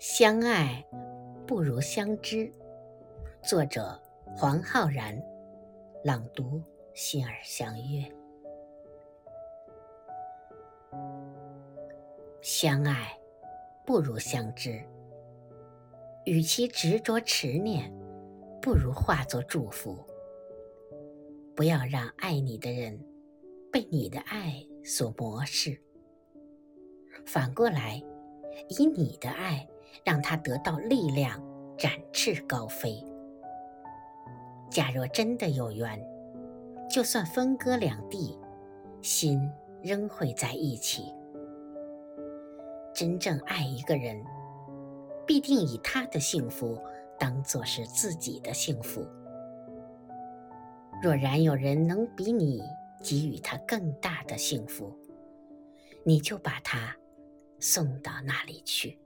相爱不如相知。作者：黄浩然。朗读：心儿相约。相爱不如相知。与其执着执念，不如化作祝福。不要让爱你的人被你的爱所磨蚀。反过来，以你的爱。让他得到力量，展翅高飞。假若真的有缘，就算分隔两地，心仍会在一起。真正爱一个人，必定以他的幸福当作是自己的幸福。若然有人能比你给予他更大的幸福，你就把他送到那里去。